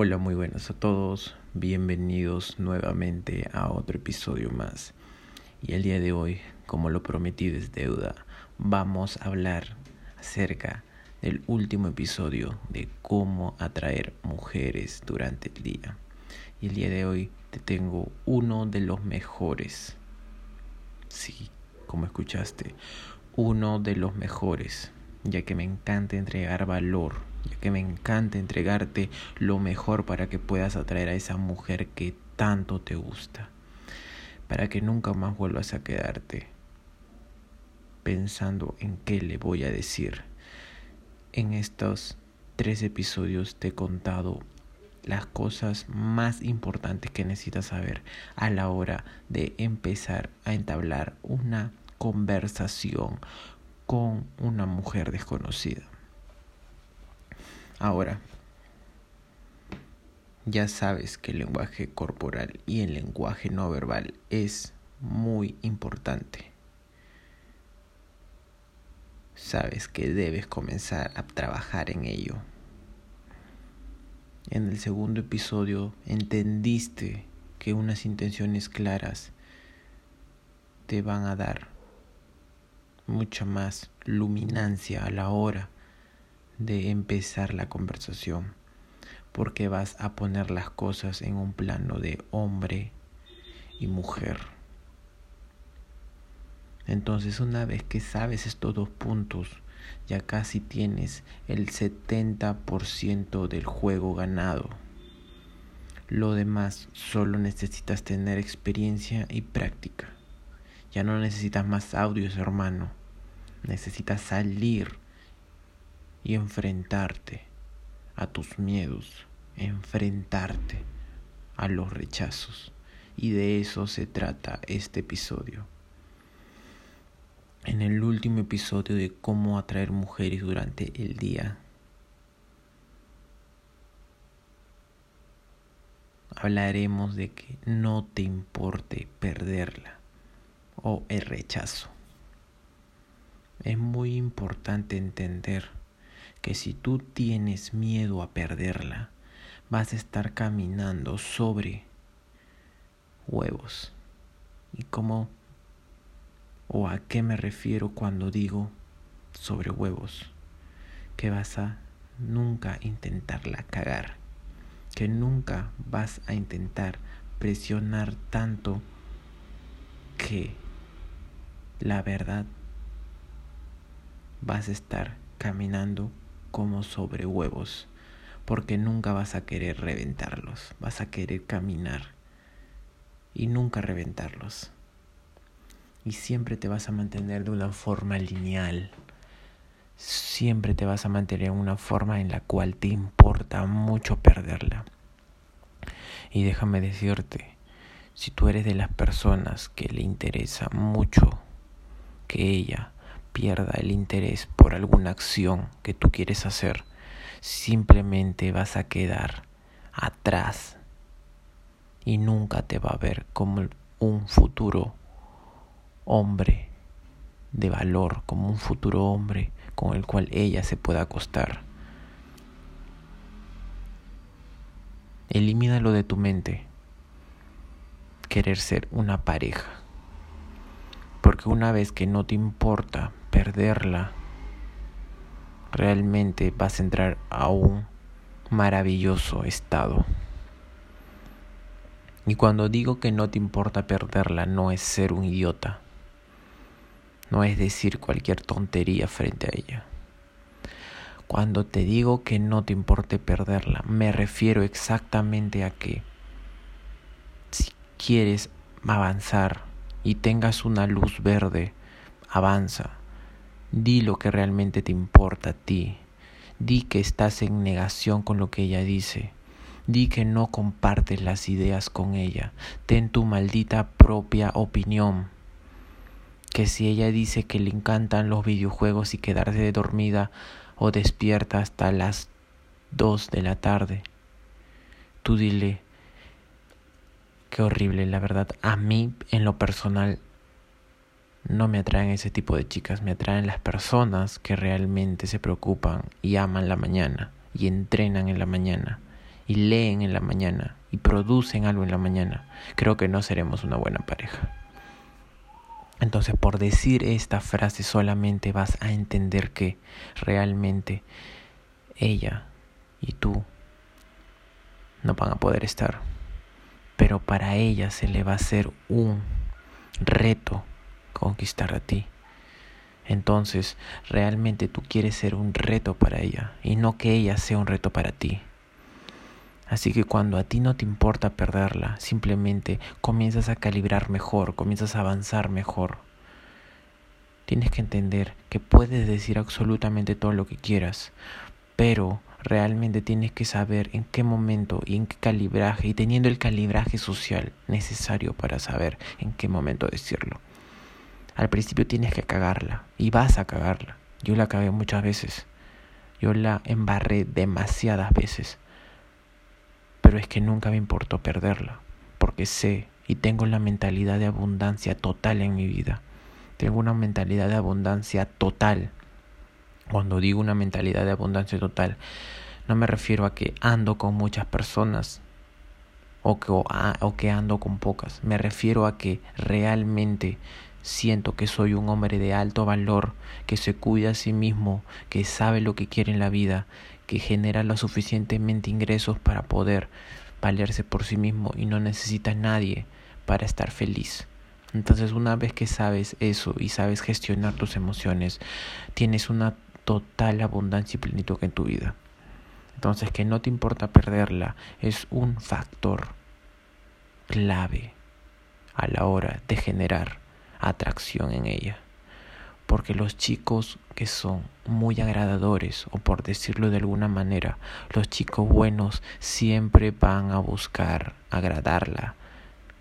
Hola, muy buenas a todos. Bienvenidos nuevamente a otro episodio más. Y el día de hoy, como lo prometí desde deuda, vamos a hablar acerca del último episodio de cómo atraer mujeres durante el día. Y el día de hoy te tengo uno de los mejores. Sí, como escuchaste, uno de los mejores, ya que me encanta entregar valor ya que me encanta entregarte lo mejor para que puedas atraer a esa mujer que tanto te gusta, para que nunca más vuelvas a quedarte pensando en qué le voy a decir. En estos tres episodios te he contado las cosas más importantes que necesitas saber a la hora de empezar a entablar una conversación con una mujer desconocida. Ahora, ya sabes que el lenguaje corporal y el lenguaje no verbal es muy importante. Sabes que debes comenzar a trabajar en ello. En el segundo episodio entendiste que unas intenciones claras te van a dar mucha más luminancia a la hora de empezar la conversación, porque vas a poner las cosas en un plano de hombre y mujer. Entonces una vez que sabes estos dos puntos, ya casi tienes el 70% del juego ganado. Lo demás solo necesitas tener experiencia y práctica. Ya no necesitas más audios, hermano. Necesitas salir y enfrentarte a tus miedos, enfrentarte a los rechazos. Y de eso se trata este episodio. En el último episodio de cómo atraer mujeres durante el día, hablaremos de que no te importe perderla o el rechazo. Es muy importante entender que si tú tienes miedo a perderla, vas a estar caminando sobre huevos. ¿Y cómo o a qué me refiero cuando digo sobre huevos? Que vas a nunca intentarla cagar, que nunca vas a intentar presionar tanto que la verdad vas a estar caminando como sobre huevos, porque nunca vas a querer reventarlos, vas a querer caminar y nunca reventarlos. Y siempre te vas a mantener de una forma lineal, siempre te vas a mantener en una forma en la cual te importa mucho perderla. Y déjame decirte, si tú eres de las personas que le interesa mucho que ella pierda el interés por alguna acción que tú quieres hacer, simplemente vas a quedar atrás y nunca te va a ver como un futuro hombre de valor, como un futuro hombre con el cual ella se pueda acostar. Elimínalo de tu mente, querer ser una pareja. Porque una vez que no te importa perderla, realmente vas a entrar a un maravilloso estado. Y cuando digo que no te importa perderla, no es ser un idiota. No es decir cualquier tontería frente a ella. Cuando te digo que no te importe perderla, me refiero exactamente a que si quieres avanzar y tengas una luz verde, avanza. Di lo que realmente te importa a ti. Di que estás en negación con lo que ella dice. Di que no compartes las ideas con ella. Ten tu maldita propia opinión. Que si ella dice que le encantan los videojuegos y quedarse dormida o despierta hasta las dos de la tarde, tú dile, qué horrible, la verdad. A mí, en lo personal, no me atraen ese tipo de chicas, me atraen las personas que realmente se preocupan y aman la mañana y entrenan en la mañana y leen en la mañana y producen algo en la mañana, creo que no seremos una buena pareja. Entonces, por decir esta frase solamente vas a entender que realmente ella y tú no van a poder estar. Pero para ella se le va a hacer un reto conquistar a ti. Entonces, realmente tú quieres ser un reto para ella y no que ella sea un reto para ti. Así que cuando a ti no te importa perderla, simplemente comienzas a calibrar mejor, comienzas a avanzar mejor. Tienes que entender que puedes decir absolutamente todo lo que quieras, pero realmente tienes que saber en qué momento y en qué calibraje y teniendo el calibraje social necesario para saber en qué momento decirlo. Al principio tienes que cagarla y vas a cagarla. Yo la cagué muchas veces. Yo la embarré demasiadas veces pero es que nunca me importó perderla, porque sé y tengo la mentalidad de abundancia total en mi vida. Tengo una mentalidad de abundancia total. Cuando digo una mentalidad de abundancia total, no me refiero a que ando con muchas personas o que, o, que ando con pocas. Me refiero a que realmente siento que soy un hombre de alto valor, que se cuida a sí mismo, que sabe lo que quiere en la vida, que genera lo suficientemente ingresos para poder valerse por sí mismo y no necesita a nadie para estar feliz. Entonces una vez que sabes eso y sabes gestionar tus emociones, tienes una total abundancia y plenitud en tu vida. Entonces que no te importa perderla es un factor clave a la hora de generar atracción en ella porque los chicos que son muy agradadores, o por decirlo de alguna manera, los chicos buenos siempre van a buscar agradarla,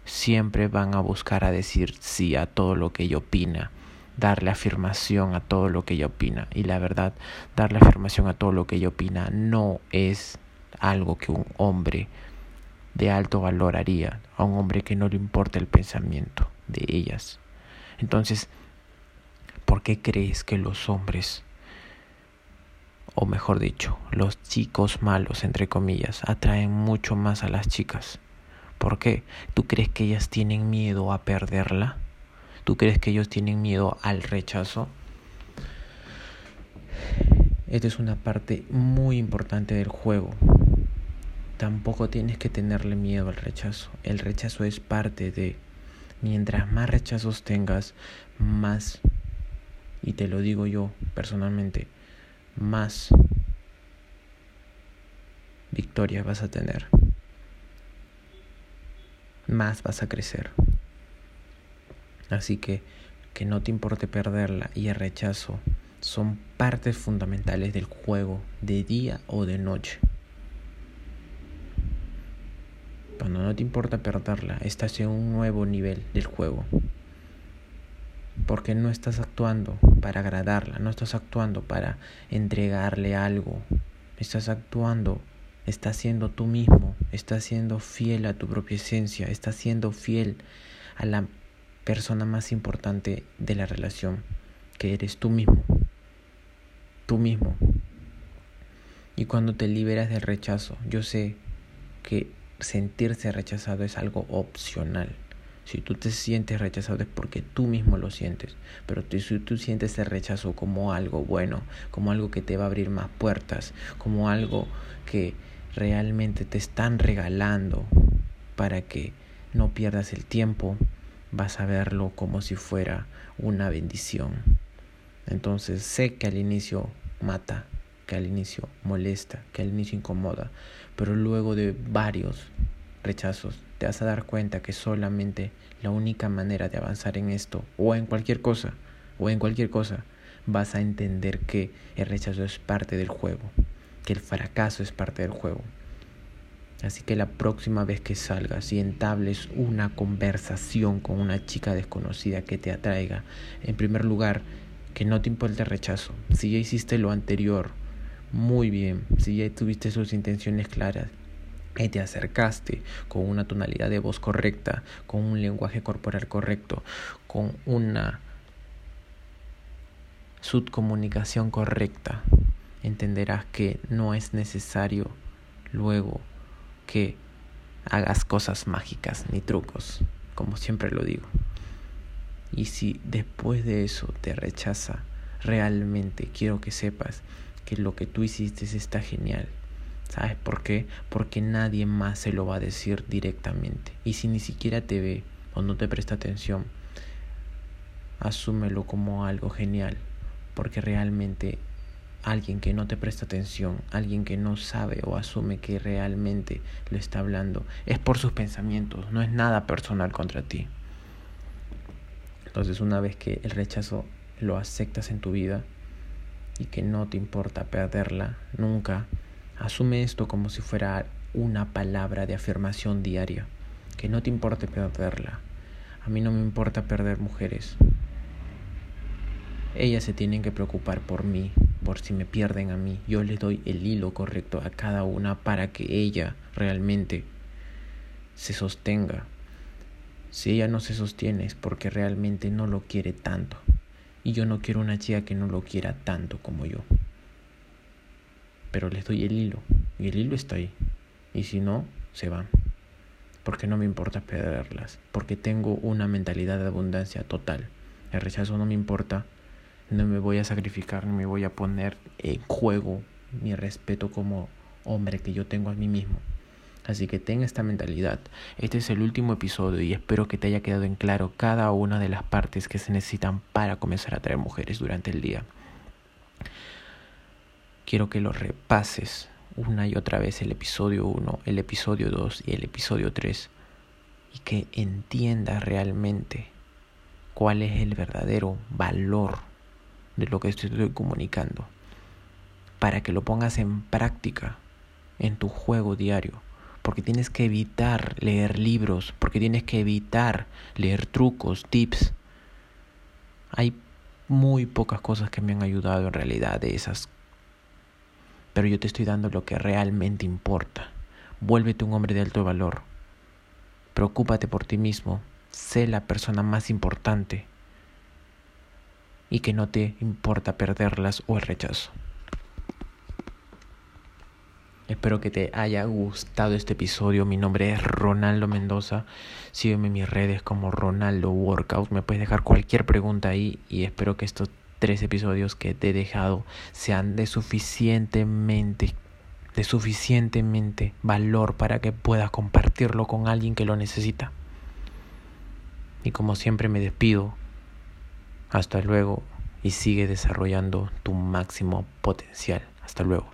siempre van a buscar a decir sí a todo lo que ella opina, darle afirmación a todo lo que ella opina. Y la verdad, darle afirmación a todo lo que ella opina no es algo que un hombre de alto valor haría, a un hombre que no le importa el pensamiento de ellas. Entonces, ¿Por qué crees que los hombres, o mejor dicho, los chicos malos, entre comillas, atraen mucho más a las chicas? ¿Por qué? ¿Tú crees que ellas tienen miedo a perderla? ¿Tú crees que ellos tienen miedo al rechazo? Esta es una parte muy importante del juego. Tampoco tienes que tenerle miedo al rechazo. El rechazo es parte de... Mientras más rechazos tengas, más y te lo digo yo personalmente, más victorias vas a tener, más vas a crecer. Así que que no te importe perderla y el rechazo son partes fundamentales del juego de día o de noche. Cuando no te importa perderla, estás en un nuevo nivel del juego. Porque no estás actuando para agradarla, no estás actuando para entregarle algo, estás actuando, estás siendo tú mismo, estás siendo fiel a tu propia esencia, estás siendo fiel a la persona más importante de la relación, que eres tú mismo, tú mismo. Y cuando te liberas del rechazo, yo sé que sentirse rechazado es algo opcional si tú te sientes rechazado es porque tú mismo lo sientes. Pero si tú sientes el rechazo como algo bueno, como algo que te va a abrir más puertas, como algo que realmente te están regalando para que no pierdas el tiempo, vas a verlo como si fuera una bendición. Entonces sé que al inicio mata, que al inicio molesta, que al inicio incomoda, pero luego de varios rechazos te vas a dar cuenta que solamente la única manera de avanzar en esto o en cualquier cosa o en cualquier cosa vas a entender que el rechazo es parte del juego, que el fracaso es parte del juego. Así que la próxima vez que salgas y entables una conversación con una chica desconocida que te atraiga, en primer lugar, que no te importe el rechazo. Si ya hiciste lo anterior, muy bien. Si ya tuviste sus intenciones claras, y te acercaste con una tonalidad de voz correcta, con un lenguaje corporal correcto, con una subcomunicación correcta, entenderás que no es necesario luego que hagas cosas mágicas ni trucos, como siempre lo digo. Y si después de eso te rechaza, realmente quiero que sepas que lo que tú hiciste está genial. ¿Sabes por qué? Porque nadie más se lo va a decir directamente. Y si ni siquiera te ve o no te presta atención, asúmelo como algo genial. Porque realmente alguien que no te presta atención, alguien que no sabe o asume que realmente lo está hablando, es por sus pensamientos, no es nada personal contra ti. Entonces una vez que el rechazo lo aceptas en tu vida y que no te importa perderla nunca, asume esto como si fuera una palabra de afirmación diaria, que no te importe perderla. A mí no me importa perder mujeres. Ellas se tienen que preocupar por mí, por si me pierden a mí. Yo les doy el hilo correcto a cada una para que ella realmente se sostenga. Si ella no se sostiene es porque realmente no lo quiere tanto. Y yo no quiero una chica que no lo quiera tanto como yo. Pero les doy el hilo. Y el hilo está ahí. Y si no, se van. Porque no me importa perderlas. Porque tengo una mentalidad de abundancia total. El rechazo no me importa no me voy a sacrificar, ni me voy a poner en juego mi respeto como hombre que yo tengo a mí mismo. Así que ten esta mentalidad. Este es el último episodio y espero que te haya quedado en claro cada una de las partes que se necesitan para comenzar a traer mujeres durante el día. Quiero que lo repases una y otra vez el episodio 1, el episodio 2 y el episodio 3 y que entiendas realmente cuál es el verdadero valor de lo que estoy comunicando, para que lo pongas en práctica en tu juego diario, porque tienes que evitar leer libros, porque tienes que evitar leer trucos, tips. Hay muy pocas cosas que me han ayudado en realidad de esas, pero yo te estoy dando lo que realmente importa. Vuélvete un hombre de alto valor. Preocúpate por ti mismo. Sé la persona más importante y que no te importa perderlas o el rechazo. Espero que te haya gustado este episodio. Mi nombre es Ronaldo Mendoza. Sígueme en mis redes como Ronaldo Workout. Me puedes dejar cualquier pregunta ahí y espero que estos tres episodios que te he dejado sean de suficientemente de suficientemente valor para que puedas compartirlo con alguien que lo necesita. Y como siempre me despido hasta luego y sigue desarrollando tu máximo potencial. Hasta luego.